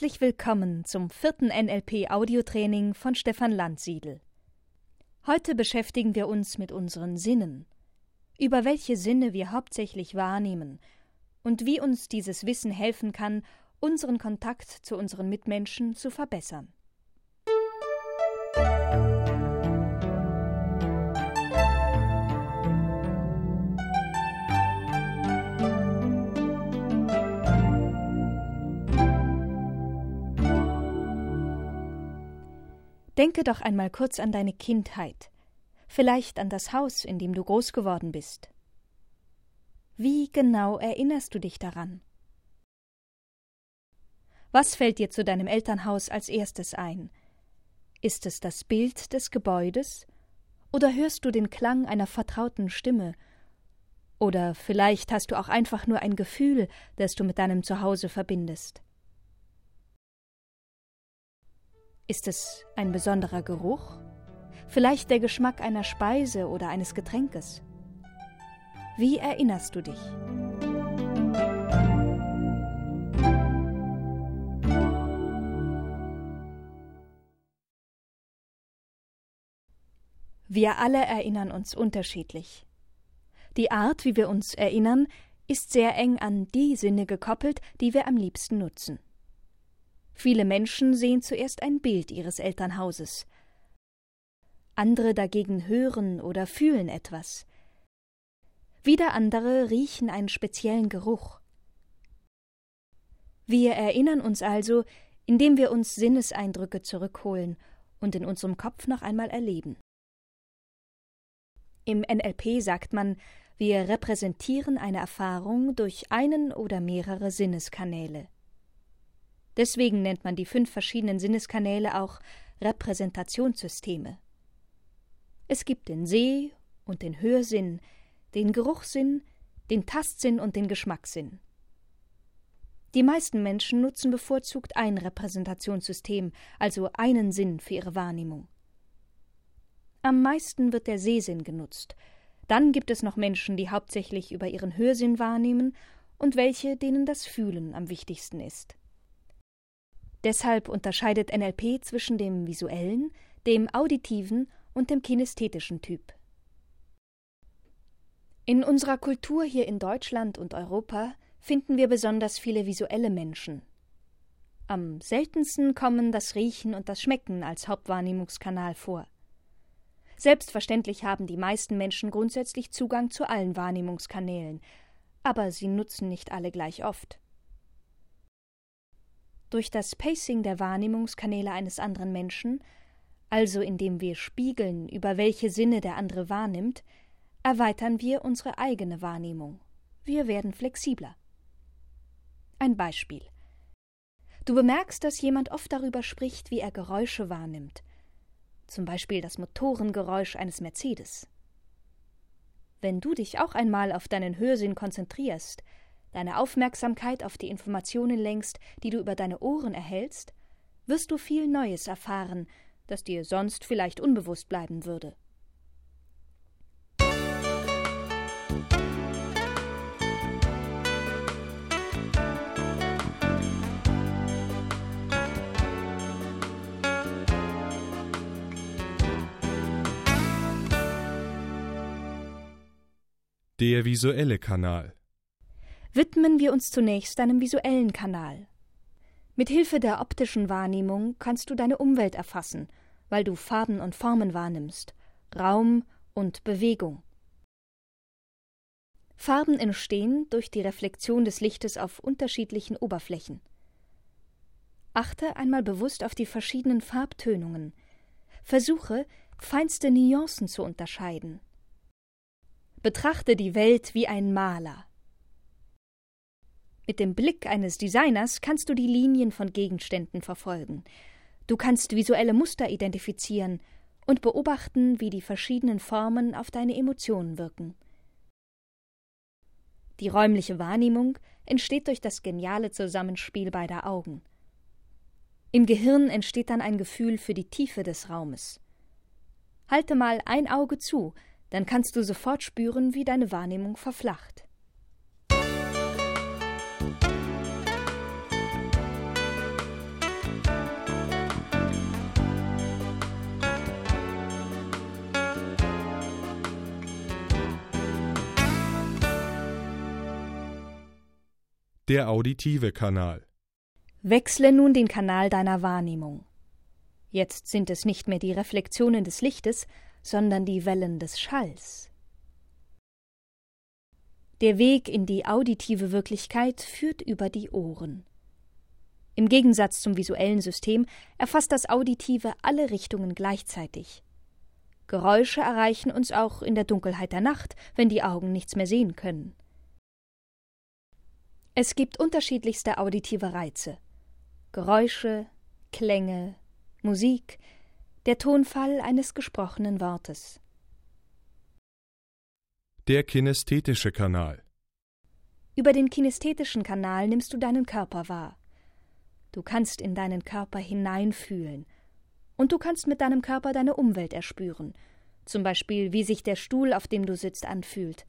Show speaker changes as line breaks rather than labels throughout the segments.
Herzlich willkommen zum vierten NLP Audiotraining von Stefan Landsiedel. Heute beschäftigen wir uns mit unseren Sinnen, über welche Sinne wir hauptsächlich wahrnehmen und wie uns dieses Wissen helfen kann, unseren Kontakt zu unseren Mitmenschen zu verbessern. Denke doch einmal kurz an deine Kindheit, vielleicht an das Haus, in dem du groß geworden bist. Wie genau erinnerst du dich daran? Was fällt dir zu deinem Elternhaus als erstes ein? Ist es das Bild des Gebäudes? Oder hörst du den Klang einer vertrauten Stimme? Oder vielleicht hast du auch einfach nur ein Gefühl, das du mit deinem Zuhause verbindest. Ist es ein besonderer Geruch? Vielleicht der Geschmack einer Speise oder eines Getränkes? Wie erinnerst du dich? Wir alle erinnern uns unterschiedlich. Die Art, wie wir uns erinnern, ist sehr eng an die Sinne gekoppelt, die wir am liebsten nutzen. Viele Menschen sehen zuerst ein Bild ihres Elternhauses. Andere dagegen hören oder fühlen etwas. Wieder andere riechen einen speziellen Geruch. Wir erinnern uns also, indem wir uns Sinneseindrücke zurückholen und in unserem Kopf noch einmal erleben. Im NLP sagt man, wir repräsentieren eine Erfahrung durch einen oder mehrere Sinneskanäle. Deswegen nennt man die fünf verschiedenen Sinneskanäle auch Repräsentationssysteme. Es gibt den Seh- und den Hörsinn, den Geruchssinn, den Tastsinn und den Geschmackssinn. Die meisten Menschen nutzen bevorzugt ein Repräsentationssystem, also einen Sinn für ihre Wahrnehmung. Am meisten wird der Sehsinn genutzt. Dann gibt es noch Menschen, die hauptsächlich über ihren Hörsinn wahrnehmen und welche, denen das Fühlen am wichtigsten ist. Deshalb unterscheidet NLP zwischen dem visuellen, dem auditiven und dem kinästhetischen Typ. In unserer Kultur hier in Deutschland und Europa finden wir besonders viele visuelle Menschen. Am seltensten kommen das Riechen und das Schmecken als Hauptwahrnehmungskanal vor. Selbstverständlich haben die meisten Menschen grundsätzlich Zugang zu allen Wahrnehmungskanälen, aber sie nutzen nicht alle gleich oft. Durch das Pacing der Wahrnehmungskanäle eines anderen Menschen, also indem wir spiegeln, über welche Sinne der andere wahrnimmt, erweitern wir unsere eigene Wahrnehmung. Wir werden flexibler. Ein Beispiel. Du bemerkst, dass jemand oft darüber spricht, wie er Geräusche wahrnimmt, zum Beispiel das Motorengeräusch eines Mercedes. Wenn du dich auch einmal auf deinen Hörsinn konzentrierst, deine Aufmerksamkeit auf die Informationen lenkst, die du über deine Ohren erhältst, wirst du viel Neues erfahren, das dir sonst vielleicht unbewusst bleiben würde.
Der visuelle Kanal
widmen wir uns zunächst deinem visuellen Kanal. Mit Hilfe der optischen Wahrnehmung kannst du deine Umwelt erfassen, weil du Farben und Formen wahrnimmst, Raum und Bewegung. Farben entstehen durch die Reflexion des Lichtes auf unterschiedlichen Oberflächen. Achte einmal bewusst auf die verschiedenen Farbtönungen. Versuche, feinste Nuancen zu unterscheiden. Betrachte die Welt wie ein Maler. Mit dem Blick eines Designers kannst du die Linien von Gegenständen verfolgen. Du kannst visuelle Muster identifizieren und beobachten, wie die verschiedenen Formen auf deine Emotionen wirken. Die räumliche Wahrnehmung entsteht durch das geniale Zusammenspiel beider Augen. Im Gehirn entsteht dann ein Gefühl für die Tiefe des Raumes. Halte mal ein Auge zu, dann kannst du sofort spüren, wie deine Wahrnehmung verflacht.
Der auditive Kanal.
Wechsle nun den Kanal deiner Wahrnehmung. Jetzt sind es nicht mehr die Reflexionen des Lichtes, sondern die Wellen des Schalls. Der Weg in die auditive Wirklichkeit führt über die Ohren. Im Gegensatz zum visuellen System erfasst das Auditive alle Richtungen gleichzeitig. Geräusche erreichen uns auch in der Dunkelheit der Nacht, wenn die Augen nichts mehr sehen können. Es gibt unterschiedlichste auditive Reize. Geräusche, Klänge, Musik, der Tonfall eines gesprochenen Wortes.
Der kinästhetische Kanal.
Über den kinästhetischen Kanal nimmst du deinen Körper wahr. Du kannst in deinen Körper hineinfühlen. Und du kannst mit deinem Körper deine Umwelt erspüren. Zum Beispiel, wie sich der Stuhl, auf dem du sitzt, anfühlt.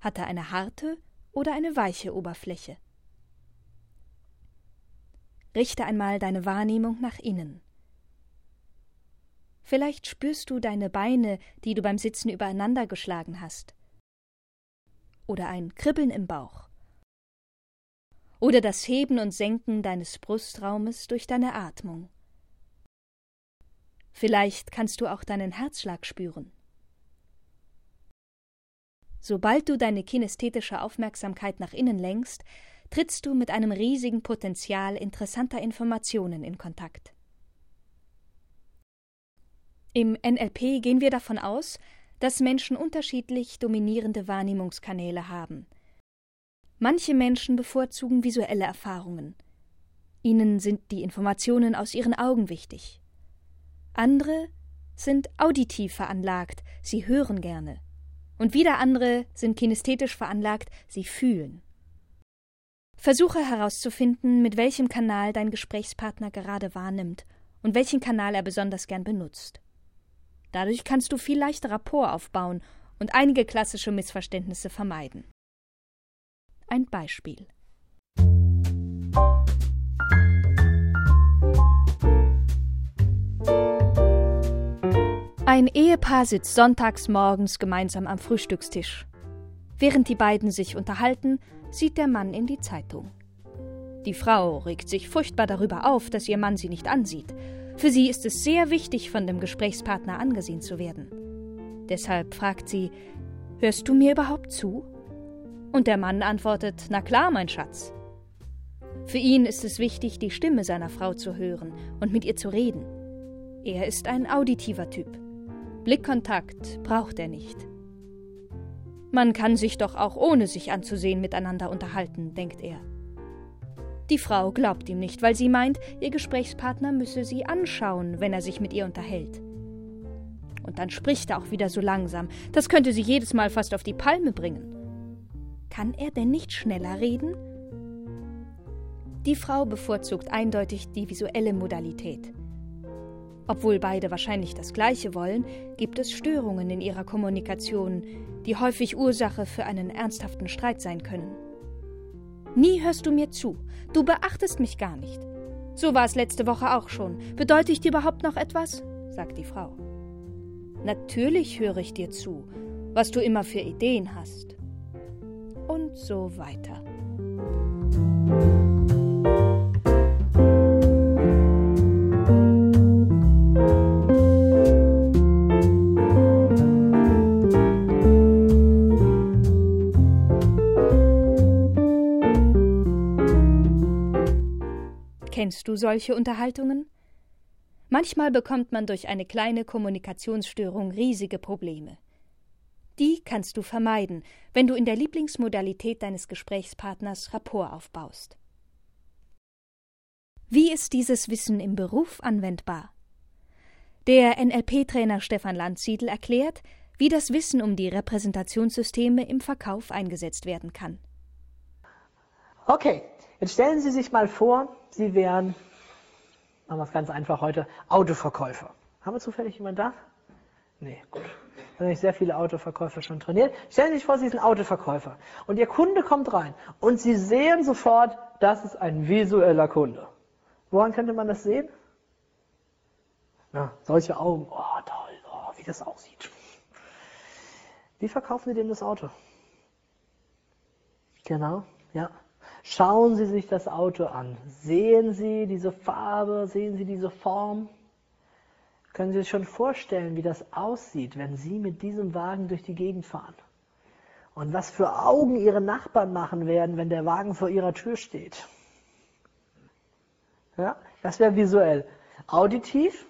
Hat er eine harte oder eine weiche Oberfläche? Richte einmal deine Wahrnehmung nach innen. Vielleicht spürst du deine Beine, die du beim Sitzen übereinander geschlagen hast. Oder ein Kribbeln im Bauch. Oder das Heben und Senken deines Brustraumes durch deine Atmung. Vielleicht kannst du auch deinen Herzschlag spüren. Sobald du deine kinästhetische Aufmerksamkeit nach innen lenkst, trittst du mit einem riesigen Potenzial interessanter Informationen in Kontakt. Im NLP gehen wir davon aus, dass Menschen unterschiedlich dominierende Wahrnehmungskanäle haben. Manche Menschen bevorzugen visuelle Erfahrungen. Ihnen sind die Informationen aus ihren Augen wichtig. Andere sind auditiv veranlagt, sie hören gerne. Und wieder andere sind kinästhetisch veranlagt, sie fühlen. Versuche herauszufinden, mit welchem Kanal dein Gesprächspartner gerade wahrnimmt und welchen Kanal er besonders gern benutzt. Dadurch kannst du viel leichter Rapport aufbauen und einige klassische Missverständnisse vermeiden. Ein Beispiel. Ein Ehepaar sitzt sonntags morgens gemeinsam am Frühstückstisch. Während die beiden sich unterhalten, sieht der Mann in die Zeitung. Die Frau regt sich furchtbar darüber auf, dass ihr Mann sie nicht ansieht. Für sie ist es sehr wichtig, von dem Gesprächspartner angesehen zu werden. Deshalb fragt sie Hörst du mir überhaupt zu? Und der Mann antwortet Na klar, mein Schatz. Für ihn ist es wichtig, die Stimme seiner Frau zu hören und mit ihr zu reden. Er ist ein auditiver Typ. Blickkontakt braucht er nicht. Man kann sich doch auch ohne sich anzusehen miteinander unterhalten, denkt er. Die Frau glaubt ihm nicht, weil sie meint, ihr Gesprächspartner müsse sie anschauen, wenn er sich mit ihr unterhält. Und dann spricht er auch wieder so langsam, das könnte sie jedes Mal fast auf die Palme bringen. Kann er denn nicht schneller reden? Die Frau bevorzugt eindeutig die visuelle Modalität. Obwohl beide wahrscheinlich das Gleiche wollen, gibt es Störungen in ihrer Kommunikation, die häufig Ursache für einen ernsthaften Streit sein können. Nie hörst du mir zu, du beachtest mich gar nicht. So war es letzte Woche auch schon. Bedeutet ich dir überhaupt noch etwas? sagt die Frau. Natürlich höre ich dir zu, was du immer für Ideen hast. Und so weiter. Kennst du solche Unterhaltungen? Manchmal bekommt man durch eine kleine Kommunikationsstörung riesige Probleme. Die kannst du vermeiden, wenn du in der Lieblingsmodalität deines Gesprächspartners Rapport aufbaust. Wie ist dieses Wissen im Beruf anwendbar? Der NLP-Trainer Stefan Landsiedel erklärt, wie das Wissen um die Repräsentationssysteme im Verkauf eingesetzt werden kann.
Okay, jetzt stellen Sie sich mal vor, Sie wären, machen wir es ganz einfach heute, Autoverkäufer. Haben wir zufällig jemanden da? Nee, gut. Da habe ich sehr viele Autoverkäufer schon trainiert. Stellen Sie sich vor, Sie sind Autoverkäufer und Ihr Kunde kommt rein und Sie sehen sofort, das ist ein visueller Kunde. Woran könnte man das sehen? Ja, solche Augen. Oh, toll, oh, wie das aussieht. Wie verkaufen Sie dem das Auto? Genau, ja. Schauen Sie sich das Auto an. Sehen Sie diese Farbe, sehen Sie diese Form? Können Sie sich schon vorstellen, wie das aussieht, wenn Sie mit diesem Wagen durch die Gegend fahren? Und was für Augen Ihre Nachbarn machen werden, wenn der Wagen vor Ihrer Tür steht? Ja, das wäre visuell. Auditiv.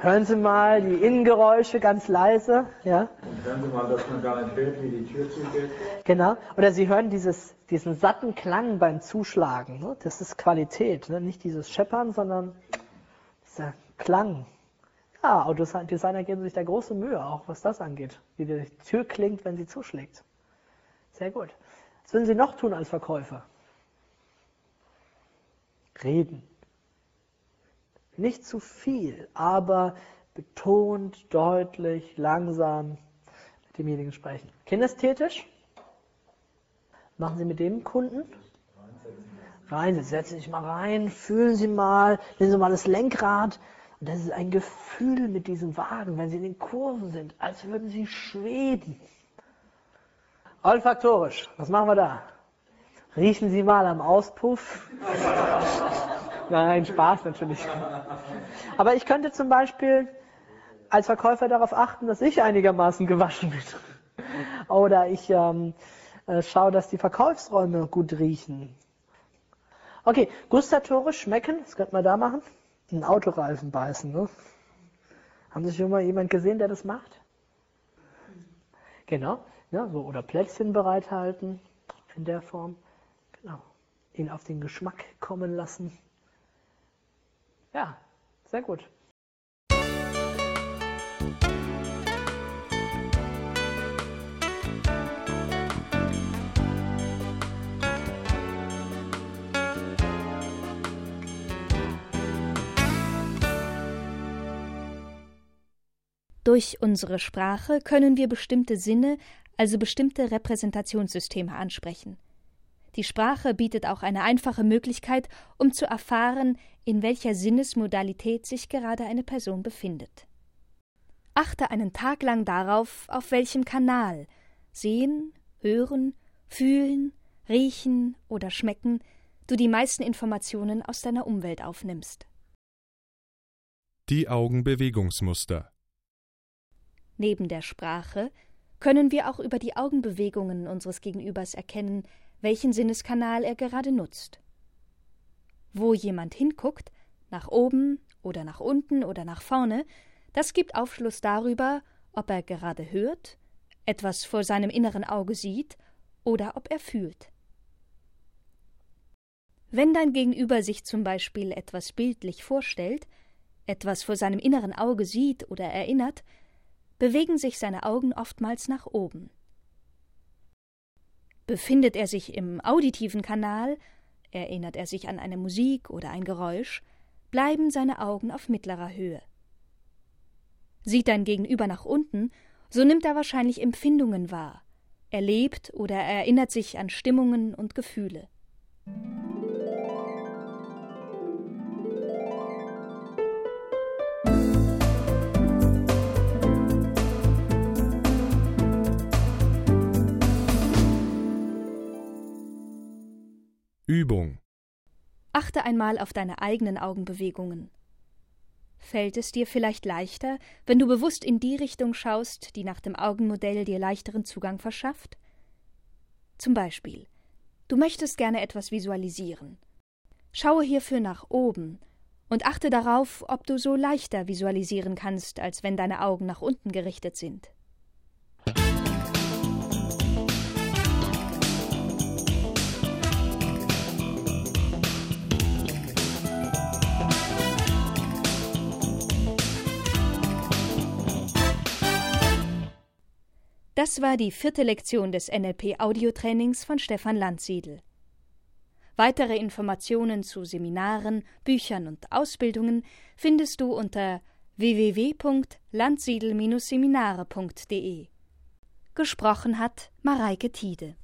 Hören Sie mal die Innengeräusche ganz leise. Ja.
Und hören Sie mal, dass man gar nicht hört, wie die Tür zugeht.
Genau. Oder Sie hören dieses, diesen satten Klang beim Zuschlagen. Ne? Das ist Qualität. Ne? Nicht dieses Scheppern, sondern dieser Klang. Ja, Autodesigner geben sich da große Mühe, auch was das angeht. Wie die Tür klingt, wenn sie zuschlägt. Sehr gut. Was würden Sie noch tun als Verkäufer? Reden. Nicht zu viel, aber betont, deutlich, langsam mit demjenigen sprechen. Kinästhetisch? Machen Sie mit dem Kunden? Rein, setzen Sie sich mal rein, fühlen Sie mal, nehmen Sie mal das Lenkrad. Und das ist ein Gefühl mit diesem Wagen, wenn Sie in den Kurven sind, als würden Sie schweben. Olfaktorisch, was machen wir da? Riechen Sie mal am Auspuff. Nein, Spaß natürlich. Aber ich könnte zum Beispiel als Verkäufer darauf achten, dass ich einigermaßen gewaschen bin. Oder ich ähm, äh, schaue, dass die Verkaufsräume gut riechen. Okay, gustatorisch schmecken, das könnte man da machen. Einen Autoreifen beißen. Ne? Haben Sie schon mal jemand gesehen, der das macht? Genau, ja, so, oder Plätzchen bereithalten in der Form. Genau. Ihn auf den Geschmack kommen lassen. Ja, sehr gut.
Durch unsere Sprache können wir bestimmte Sinne, also bestimmte Repräsentationssysteme ansprechen. Die Sprache bietet auch eine einfache Möglichkeit, um zu erfahren, in welcher Sinnesmodalität sich gerade eine Person befindet. Achte einen Tag lang darauf, auf welchem Kanal sehen, hören, fühlen, riechen oder schmecken du die meisten Informationen aus deiner Umwelt aufnimmst.
Die Augenbewegungsmuster.
Neben der Sprache können wir auch über die Augenbewegungen unseres Gegenübers erkennen, welchen Sinneskanal er gerade nutzt. Wo jemand hinguckt, nach oben oder nach unten oder nach vorne, das gibt Aufschluss darüber, ob er gerade hört, etwas vor seinem inneren Auge sieht oder ob er fühlt. Wenn dein Gegenüber sich zum Beispiel etwas bildlich vorstellt, etwas vor seinem inneren Auge sieht oder erinnert, bewegen sich seine Augen oftmals nach oben. Befindet er sich im auditiven Kanal, erinnert er sich an eine Musik oder ein Geräusch, bleiben seine Augen auf mittlerer Höhe. Sieht dein Gegenüber nach unten, so nimmt er wahrscheinlich Empfindungen wahr, erlebt oder erinnert sich an Stimmungen und Gefühle.
Übung.
Achte einmal auf deine eigenen Augenbewegungen. Fällt es dir vielleicht leichter, wenn du bewusst in die Richtung schaust, die nach dem Augenmodell dir leichteren Zugang verschafft? Zum Beispiel, du möchtest gerne etwas visualisieren. Schaue hierfür nach oben und achte darauf, ob du so leichter visualisieren kannst, als wenn deine Augen nach unten gerichtet sind. Das war die vierte Lektion des NLP Audiotrainings von Stefan Landsiedel. Weitere Informationen zu Seminaren, Büchern und Ausbildungen findest du unter www.landsiedel-seminare.de. Gesprochen hat Mareike Tiede.